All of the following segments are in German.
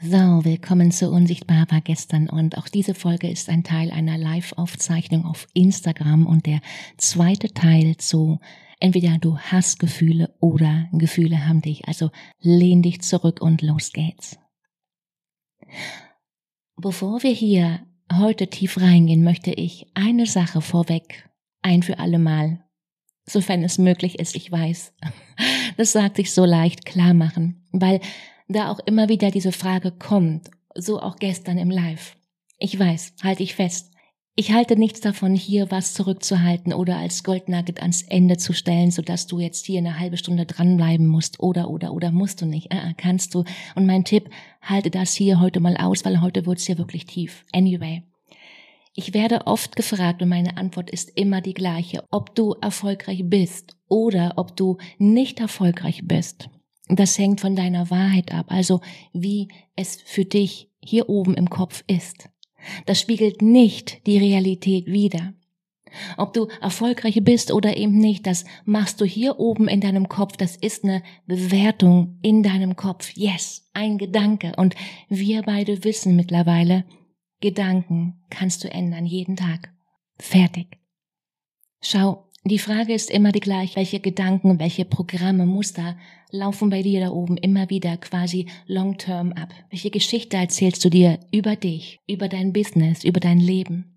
So, willkommen zu Unsichtbar war gestern und auch diese Folge ist ein Teil einer Live-Aufzeichnung auf Instagram und der zweite Teil zu entweder du hast Gefühle oder Gefühle haben dich. Also lehn dich zurück und los geht's. Bevor wir hier heute tief reingehen, möchte ich eine Sache vorweg ein für alle Mal, sofern es möglich ist, ich weiß, das sagt sich so leicht klar machen, weil da auch immer wieder diese Frage kommt, so auch gestern im Live. Ich weiß, halte ich fest. Ich halte nichts davon, hier was zurückzuhalten oder als Goldnugget ans Ende zu stellen, sodass du jetzt hier eine halbe Stunde dranbleiben musst oder oder oder musst du nicht. Äh, kannst du. Und mein Tipp, halte das hier heute mal aus, weil heute wird's hier wirklich tief. Anyway. Ich werde oft gefragt und meine Antwort ist immer die gleiche, ob du erfolgreich bist oder ob du nicht erfolgreich bist. Das hängt von deiner Wahrheit ab, also wie es für dich hier oben im Kopf ist. Das spiegelt nicht die Realität wider. Ob du erfolgreich bist oder eben nicht, das machst du hier oben in deinem Kopf. Das ist eine Bewertung in deinem Kopf. Yes, ein Gedanke. Und wir beide wissen mittlerweile, Gedanken kannst du ändern jeden Tag. Fertig. Schau, die Frage ist immer die gleiche, welche Gedanken, welche Programme, Muster laufen bei dir da oben immer wieder quasi long-term ab? Welche Geschichte erzählst du dir über dich, über dein Business, über dein Leben?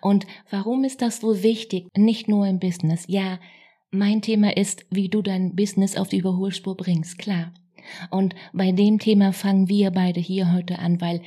Und warum ist das so wichtig? Nicht nur im Business. Ja, mein Thema ist, wie du dein Business auf die Überholspur bringst, klar. Und bei dem Thema fangen wir beide hier heute an, weil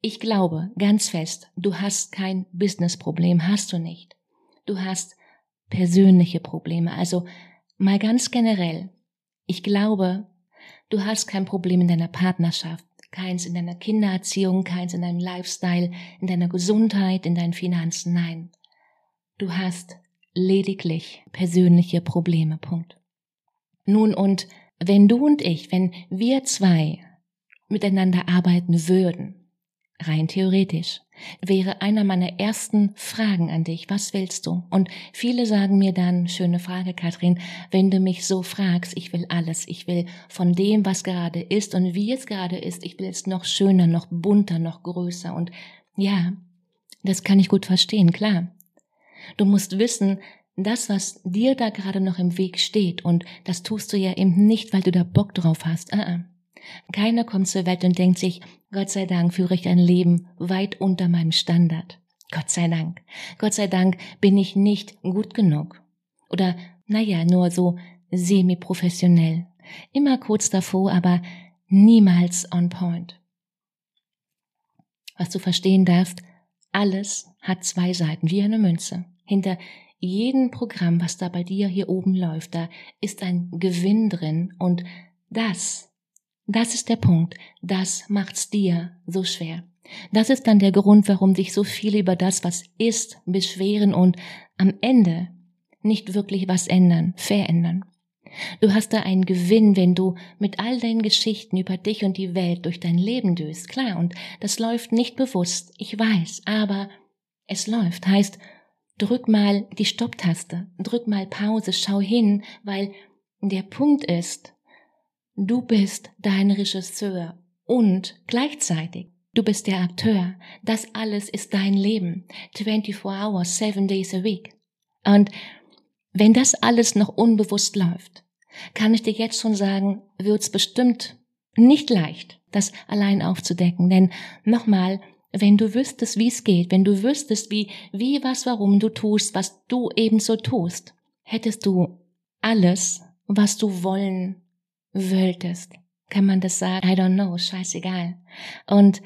ich glaube ganz fest, du hast kein Businessproblem, hast du nicht. Du hast persönliche Probleme. Also mal ganz generell. Ich glaube, du hast kein Problem in deiner Partnerschaft, keins in deiner Kindererziehung, keins in deinem Lifestyle, in deiner Gesundheit, in deinen Finanzen. Nein. Du hast lediglich persönliche Probleme. Punkt. Nun und wenn du und ich, wenn wir zwei miteinander arbeiten würden, rein theoretisch, wäre einer meiner ersten Fragen an dich, was willst du? Und viele sagen mir dann, schöne Frage, Kathrin, wenn du mich so fragst, ich will alles, ich will von dem, was gerade ist und wie es gerade ist, ich will es noch schöner, noch bunter, noch größer und ja, das kann ich gut verstehen, klar. Du musst wissen, das, was dir da gerade noch im Weg steht, und das tust du ja eben nicht, weil du da Bock drauf hast. Uh -uh. Keiner kommt zur Welt und denkt sich, Gott sei Dank führe ich ein Leben weit unter meinem Standard. Gott sei Dank. Gott sei Dank bin ich nicht gut genug. Oder, naja, nur so semi-professionell. Immer kurz davor, aber niemals on point. Was du verstehen darfst, alles hat zwei Seiten, wie eine Münze. Hinter jedem Programm, was da bei dir hier oben läuft, da ist ein Gewinn drin und das das ist der Punkt. Das macht's dir so schwer. Das ist dann der Grund, warum dich so viele über das, was ist, beschweren und am Ende nicht wirklich was ändern, verändern. Du hast da einen Gewinn, wenn du mit all deinen Geschichten über dich und die Welt durch dein Leben düst. Klar, und das läuft nicht bewusst, ich weiß, aber es läuft. Heißt, drück mal die Stopptaste, drück mal Pause, schau hin, weil der Punkt ist, Du bist dein Regisseur und gleichzeitig du bist der Akteur. Das alles ist dein Leben. 24 hours, 7 days a week. Und wenn das alles noch unbewusst läuft, kann ich dir jetzt schon sagen, wird's bestimmt nicht leicht, das allein aufzudecken. Denn nochmal, wenn du wüsstest, wie es geht, wenn du wüsstest, wie, wie, was, warum du tust, was du ebenso tust, hättest du alles, was du wollen wolltest. Kann man das sagen? I don't know, scheißegal. Und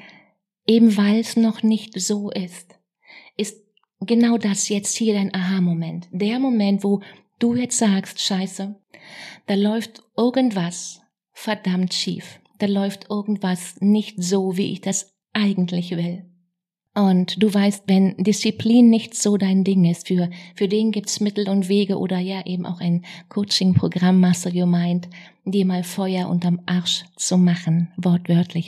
eben weil es noch nicht so ist, ist genau das jetzt hier dein Aha-Moment. Der Moment, wo du jetzt sagst, scheiße, da läuft irgendwas verdammt schief. Da läuft irgendwas nicht so, wie ich das eigentlich will. Und du weißt, wenn Disziplin nicht so dein Ding ist, für, für den gibt's Mittel und Wege oder ja eben auch ein Coaching-Programm Master Your Mind, dir mal Feuer unterm Arsch zu machen, wortwörtlich.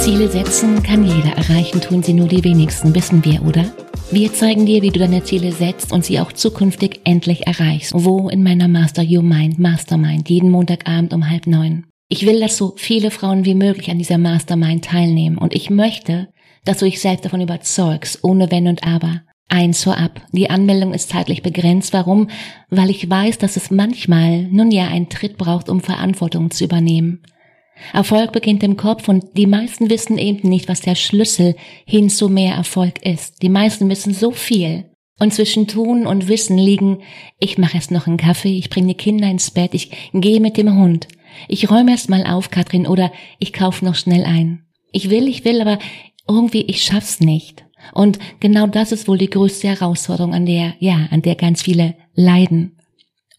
Ziele setzen kann jeder erreichen, tun sie nur die wenigsten, wissen wir, oder? Wir zeigen dir, wie du deine Ziele setzt und sie auch zukünftig endlich erreichst. Wo in meiner Master Your Mind Mastermind, jeden Montagabend um halb neun. Ich will, dass so viele Frauen wie möglich an dieser Mastermind teilnehmen und ich möchte, dass du dich selbst davon überzeugst, ohne Wenn und Aber. Eins vorab. Die Anmeldung ist zeitlich begrenzt. Warum? Weil ich weiß, dass es manchmal, nun ja, einen Tritt braucht, um Verantwortung zu übernehmen. Erfolg beginnt im Kopf und die meisten wissen eben nicht, was der Schlüssel hin zu mehr Erfolg ist. Die meisten wissen so viel. Und zwischen Tun und Wissen liegen, ich mache erst noch einen Kaffee, ich bringe die Kinder ins Bett, ich gehe mit dem Hund. Ich räume erst mal auf, Katrin, oder ich kaufe noch schnell ein. Ich will, ich will, aber irgendwie ich schaff's nicht. Und genau das ist wohl die größte Herausforderung, an der, ja, an der ganz viele leiden.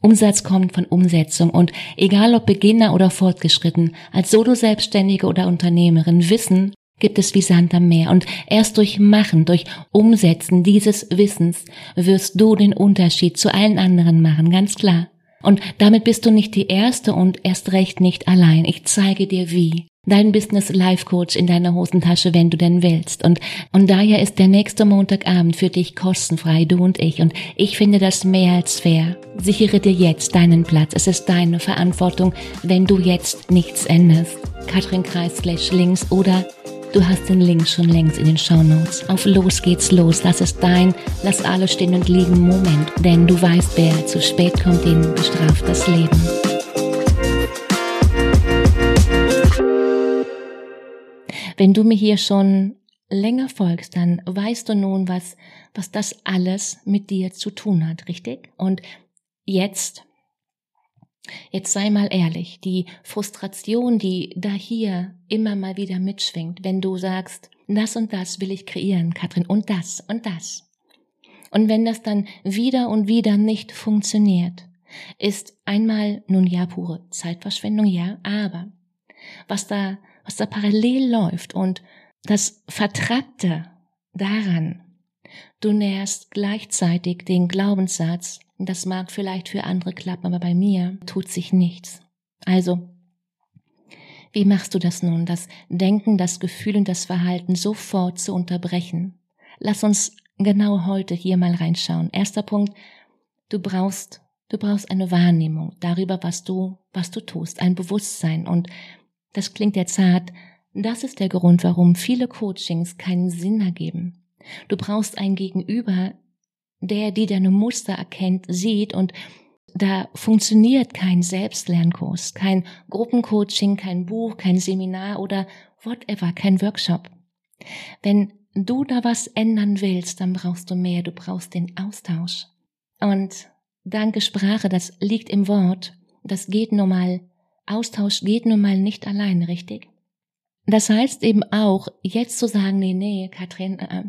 Umsatz kommt von Umsetzung und egal ob Beginner oder fortgeschritten, als Solo-Selbstständige oder Unternehmerin, Wissen gibt es wie Sand am Meer und erst durch Machen, durch Umsetzen dieses Wissens wirst du den Unterschied zu allen anderen machen, ganz klar. Und damit bist du nicht die Erste und erst recht nicht allein. Ich zeige dir wie. Dein Business Life Coach in deiner Hosentasche, wenn du denn willst. Und, und daher ist der nächste Montagabend für dich kostenfrei, du und ich. Und ich finde das mehr als fair. Sichere dir jetzt deinen Platz. Es ist deine Verantwortung, wenn du jetzt nichts änderst. Katrin Kreis slash links oder Du hast den Link schon längst in den Show Notes. Auf los geht's los. Das ist dein, lass alles stehen und liegen Moment. Denn du weißt, wer zu spät kommt, den bestraft das Leben. Wenn du mir hier schon länger folgst, dann weißt du nun, was, was das alles mit dir zu tun hat, richtig? Und jetzt Jetzt sei mal ehrlich, die Frustration, die da hier immer mal wieder mitschwingt, wenn du sagst, das und das will ich kreieren, Katrin, und das und das. Und wenn das dann wieder und wieder nicht funktioniert, ist einmal nun ja pure Zeitverschwendung, ja, aber was da, was da parallel läuft und das Vertragte daran, du nährst gleichzeitig den Glaubenssatz, das mag vielleicht für andere klappen, aber bei mir tut sich nichts. Also, wie machst du das nun, das Denken, das Gefühl und das Verhalten sofort zu unterbrechen? Lass uns genau heute hier mal reinschauen. Erster Punkt, du brauchst, du brauchst eine Wahrnehmung darüber, was du, was du tust, ein Bewusstsein. Und das klingt jetzt hart. Das ist der Grund, warum viele Coachings keinen Sinn ergeben. Du brauchst ein Gegenüber, der, die deine Muster erkennt, sieht und da funktioniert kein Selbstlernkurs, kein Gruppencoaching, kein Buch, kein Seminar oder whatever, kein Workshop. Wenn du da was ändern willst, dann brauchst du mehr, du brauchst den Austausch. Und danke Sprache, das liegt im Wort, das geht nun mal, Austausch geht nun mal nicht alleine, richtig? Das heißt eben auch, jetzt zu sagen, nee, nee, Katrin, äh,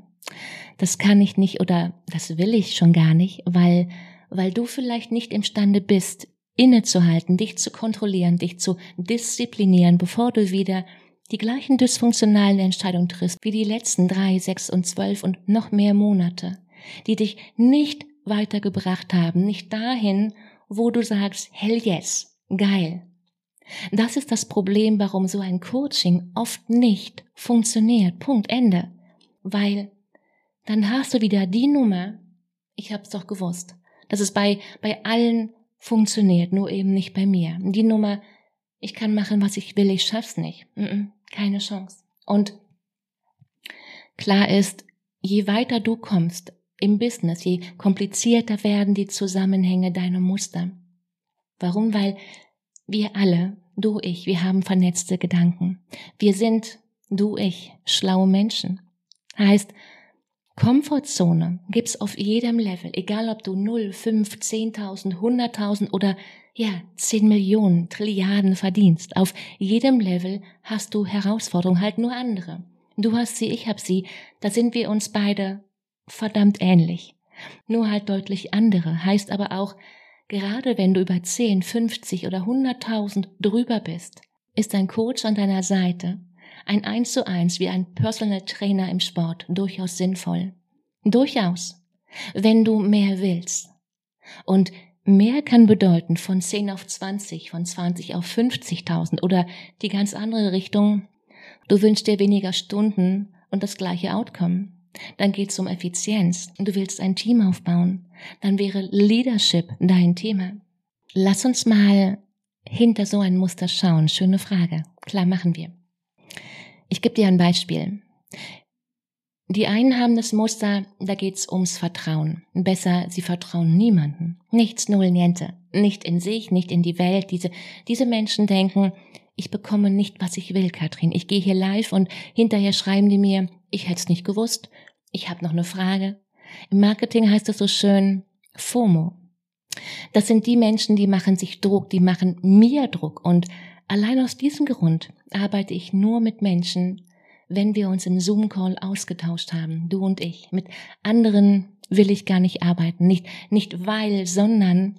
das kann ich nicht oder das will ich schon gar nicht, weil, weil du vielleicht nicht imstande bist, innezuhalten, dich zu kontrollieren, dich zu disziplinieren, bevor du wieder die gleichen dysfunktionalen Entscheidungen triffst wie die letzten drei, sechs und zwölf und noch mehr Monate, die dich nicht weitergebracht haben, nicht dahin, wo du sagst, hell yes, geil. Das ist das Problem, warum so ein Coaching oft nicht funktioniert. Punkt, Ende. Weil dann hast du wieder die Nummer, ich hab's doch gewusst, dass es bei, bei allen funktioniert, nur eben nicht bei mir. Die Nummer, ich kann machen, was ich will, ich schaff's nicht. keine Chance. Und klar ist, je weiter du kommst im Business, je komplizierter werden die Zusammenhänge deiner Muster. Warum? Weil wir alle, du, ich, wir haben vernetzte Gedanken. Wir sind Du, ich, schlaue Menschen. Heißt, Komfortzone gibt's auf jedem Level, egal ob du 0, 5, 10.000, 100.000 oder ja, 10 Millionen, Trilliarden verdienst. Auf jedem Level hast du Herausforderungen, halt nur andere. Du hast sie, ich hab sie, da sind wir uns beide verdammt ähnlich. Nur halt deutlich andere, heißt aber auch, gerade wenn du über 10, 50 oder 100.000 drüber bist, ist ein Coach an deiner Seite, ein Eins zu eins wie ein Personal Trainer im Sport durchaus sinnvoll. Durchaus. Wenn du mehr willst. Und mehr kann bedeuten von 10 auf 20, von 20 auf 50.000 oder die ganz andere Richtung. Du wünschst dir weniger Stunden und das gleiche Outcome. Dann geht's um Effizienz. Du willst ein Team aufbauen. Dann wäre Leadership dein Thema. Lass uns mal hinter so ein Muster schauen. Schöne Frage. Klar machen wir. Ich gebe dir ein Beispiel. Die einen haben das Muster, da geht's ums Vertrauen. Besser, sie vertrauen niemanden. Nichts, null, niente. Nicht in sich, nicht in die Welt. Diese, diese Menschen denken, ich bekomme nicht, was ich will, Katrin. Ich gehe hier live und hinterher schreiben die mir, ich hätte es nicht gewusst. Ich habe noch eine Frage. Im Marketing heißt es so schön FOMO. Das sind die Menschen, die machen sich Druck, die machen mir Druck. Und allein aus diesem Grund arbeite ich nur mit Menschen, wenn wir uns im Zoom-Call ausgetauscht haben, du und ich. Mit anderen will ich gar nicht arbeiten. Nicht, nicht weil, sondern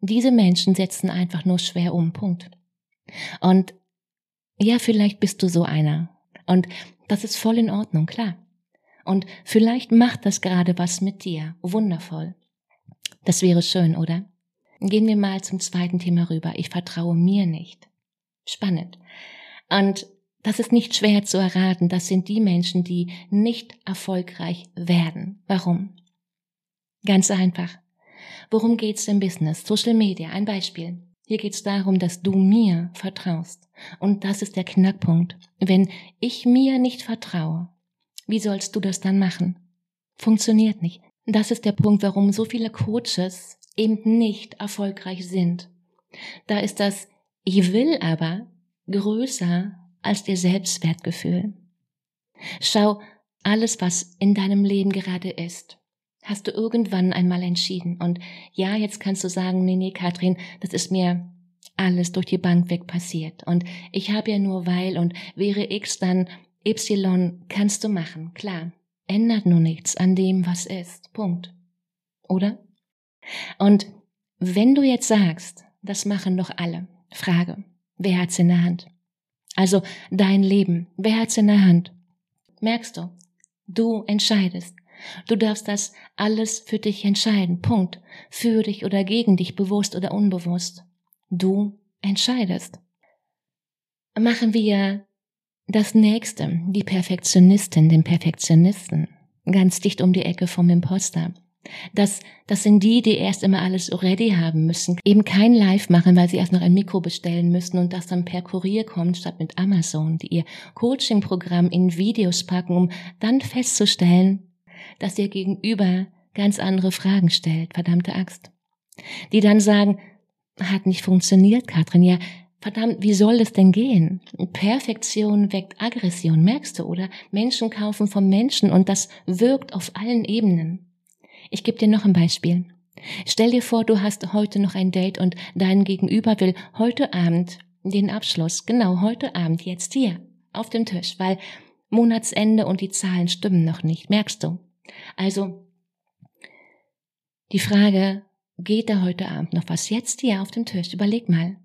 diese Menschen setzen einfach nur schwer um. Punkt. Und ja, vielleicht bist du so einer. Und das ist voll in Ordnung, klar. Und vielleicht macht das gerade was mit dir. Wundervoll. Das wäre schön, oder? Gehen wir mal zum zweiten Thema rüber. Ich vertraue mir nicht. Spannend. Und das ist nicht schwer zu erraten. Das sind die Menschen, die nicht erfolgreich werden. Warum? Ganz einfach. Worum geht's im Business? Social Media, ein Beispiel. Hier geht's darum, dass du mir vertraust. Und das ist der Knackpunkt. Wenn ich mir nicht vertraue, wie sollst du das dann machen? Funktioniert nicht. Das ist der Punkt, warum so viele Coaches eben nicht erfolgreich sind. Da ist das Ich will aber größer als der Selbstwertgefühl. Schau, alles, was in deinem Leben gerade ist, hast du irgendwann einmal entschieden. Und ja, jetzt kannst du sagen, nee, nee, Katrin, das ist mir alles durch die Bank weg passiert. Und ich habe ja nur weil und wäre X dann Y kannst du machen, klar. Ändert nur nichts an dem, was ist. Punkt. Oder? Und wenn du jetzt sagst, das machen doch alle, Frage, wer hat's in der Hand? Also dein Leben, wer hat's in der Hand? Merkst du? Du entscheidest. Du darfst das alles für dich entscheiden. Punkt. Für dich oder gegen dich, bewusst oder unbewusst. Du entscheidest. Machen wir das nächste, die Perfektionistin, den Perfektionisten, ganz dicht um die Ecke vom Imposter. Das, das sind die, die erst immer alles ready haben müssen, eben kein Live machen, weil sie erst noch ein Mikro bestellen müssen und das dann per Kurier kommt statt mit Amazon, die ihr Coaching-Programm in Videos packen, um dann festzustellen, dass ihr Gegenüber ganz andere Fragen stellt, verdammte Axt. Die dann sagen, hat nicht funktioniert, Katrin, ja, Verdammt, wie soll es denn gehen? Perfektion weckt Aggression, merkst du, oder? Menschen kaufen vom Menschen und das wirkt auf allen Ebenen. Ich gebe dir noch ein Beispiel. Stell dir vor, du hast heute noch ein Date und dein Gegenüber will heute Abend den Abschluss, genau heute Abend, jetzt hier, auf dem Tisch, weil Monatsende und die Zahlen stimmen noch nicht, merkst du? Also, die Frage, geht da heute Abend noch was jetzt hier auf dem Tisch? Überleg mal.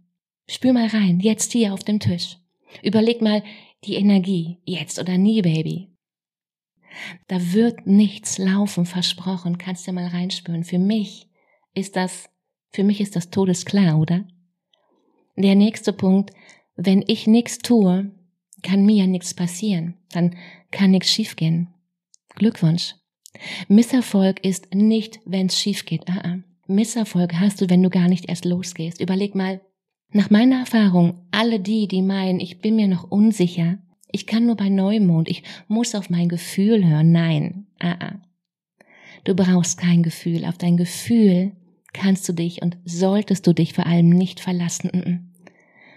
Spür mal rein, jetzt hier auf dem Tisch. Überleg mal die Energie, jetzt oder nie, Baby. Da wird nichts laufen, versprochen, kannst du mal reinspüren. Für mich ist das, für mich ist das todesklar, oder? Der nächste Punkt, wenn ich nichts tue, kann mir ja nichts passieren, dann kann nichts schiefgehen. Glückwunsch. Misserfolg ist nicht, wenn's schief geht. Ah, ah. Misserfolg hast du, wenn du gar nicht erst losgehst. Überleg mal, nach meiner Erfahrung, alle die, die meinen, ich bin mir noch unsicher, ich kann nur bei Neumond, ich muss auf mein Gefühl hören. Nein, ah, ah. Du brauchst kein Gefühl. Auf dein Gefühl kannst du dich und solltest du dich vor allem nicht verlassen.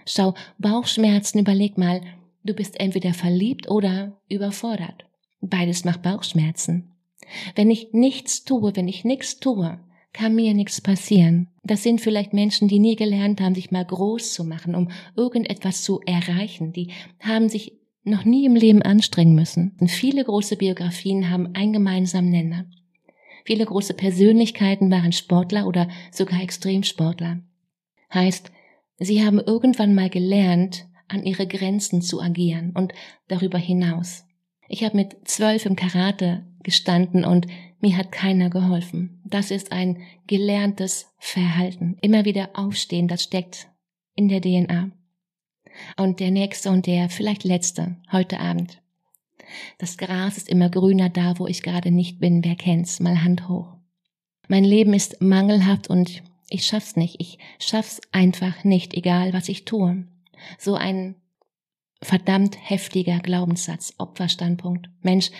Schau, Bauchschmerzen, überleg mal, du bist entweder verliebt oder überfordert. Beides macht Bauchschmerzen. Wenn ich nichts tue, wenn ich nichts tue, kann mir nichts passieren. Das sind vielleicht Menschen, die nie gelernt haben, sich mal groß zu machen, um irgendetwas zu erreichen. Die haben sich noch nie im Leben anstrengen müssen. Und viele große Biografien haben einen gemeinsamen Nenner. Viele große Persönlichkeiten waren Sportler oder sogar Extremsportler. Heißt, sie haben irgendwann mal gelernt, an ihre Grenzen zu agieren und darüber hinaus. Ich habe mit zwölf im Karate gestanden und mir hat keiner geholfen. Das ist ein gelerntes Verhalten. Immer wieder aufstehen, das steckt in der DNA. Und der nächste und der vielleicht letzte heute Abend. Das Gras ist immer grüner da, wo ich gerade nicht bin. Wer kennt's? Mal Hand hoch. Mein Leben ist mangelhaft und ich schaff's nicht. Ich schaff's einfach nicht, egal was ich tue. So ein verdammt heftiger Glaubenssatz, Opferstandpunkt. Mensch,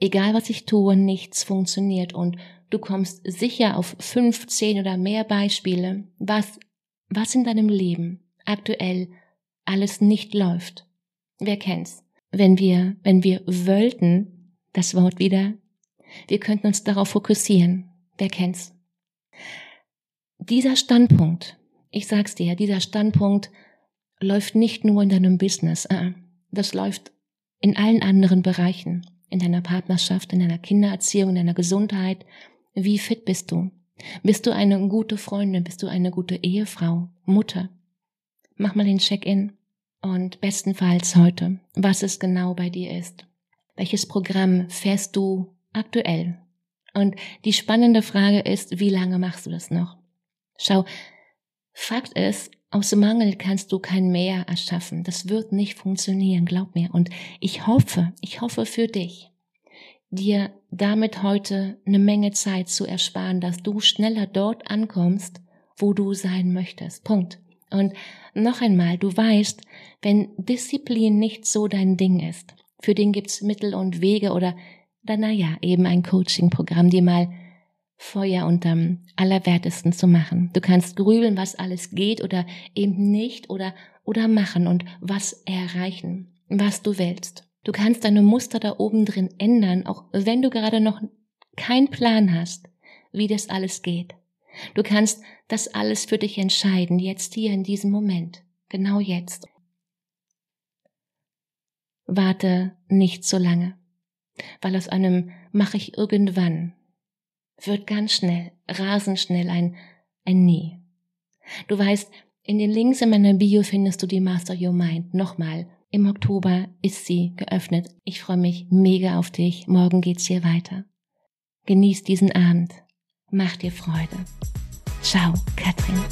egal was ich tue, nichts funktioniert und du kommst sicher auf fünf, zehn oder mehr Beispiele, was, was in deinem Leben aktuell alles nicht läuft. Wer kennt's? Wenn wir, wenn wir wollten, das Wort wieder, wir könnten uns darauf fokussieren. Wer kennt's? Dieser Standpunkt, ich sag's dir, dieser Standpunkt läuft nicht nur in deinem Business, äh, das läuft in allen anderen Bereichen, in deiner Partnerschaft, in deiner Kindererziehung, in deiner Gesundheit. Wie fit bist du? Bist du eine gute Freundin? Bist du eine gute Ehefrau? Mutter? Mach mal den Check-in und bestenfalls heute, was es genau bei dir ist. Welches Programm fährst du aktuell? Und die spannende Frage ist, wie lange machst du das noch? Schau, Fakt ist, aus Mangel kannst du kein Mehr erschaffen. Das wird nicht funktionieren, glaub mir. Und ich hoffe, ich hoffe für dich, dir damit heute eine Menge Zeit zu ersparen, dass du schneller dort ankommst, wo du sein möchtest. Punkt. Und noch einmal, du weißt, wenn Disziplin nicht so dein Ding ist, für den gibt's Mittel und Wege oder dann naja, eben ein Coaching-Programm, die mal Feuer unterm Allerwertesten zu machen. Du kannst grübeln, was alles geht oder eben nicht oder, oder machen und was erreichen, was du willst. Du kannst deine Muster da oben drin ändern, auch wenn du gerade noch keinen Plan hast, wie das alles geht. Du kannst das alles für dich entscheiden, jetzt hier in diesem Moment, genau jetzt. Warte nicht so lange, weil aus einem mache ich irgendwann wird ganz schnell, rasend schnell ein, ein Nie. Du weißt, in den Links in meiner Bio findest du die Master Your Mind. Nochmal, im Oktober ist sie geöffnet. Ich freue mich mega auf dich. Morgen geht's hier weiter. Genieß diesen Abend. Mach dir Freude. Ciao, Katrin.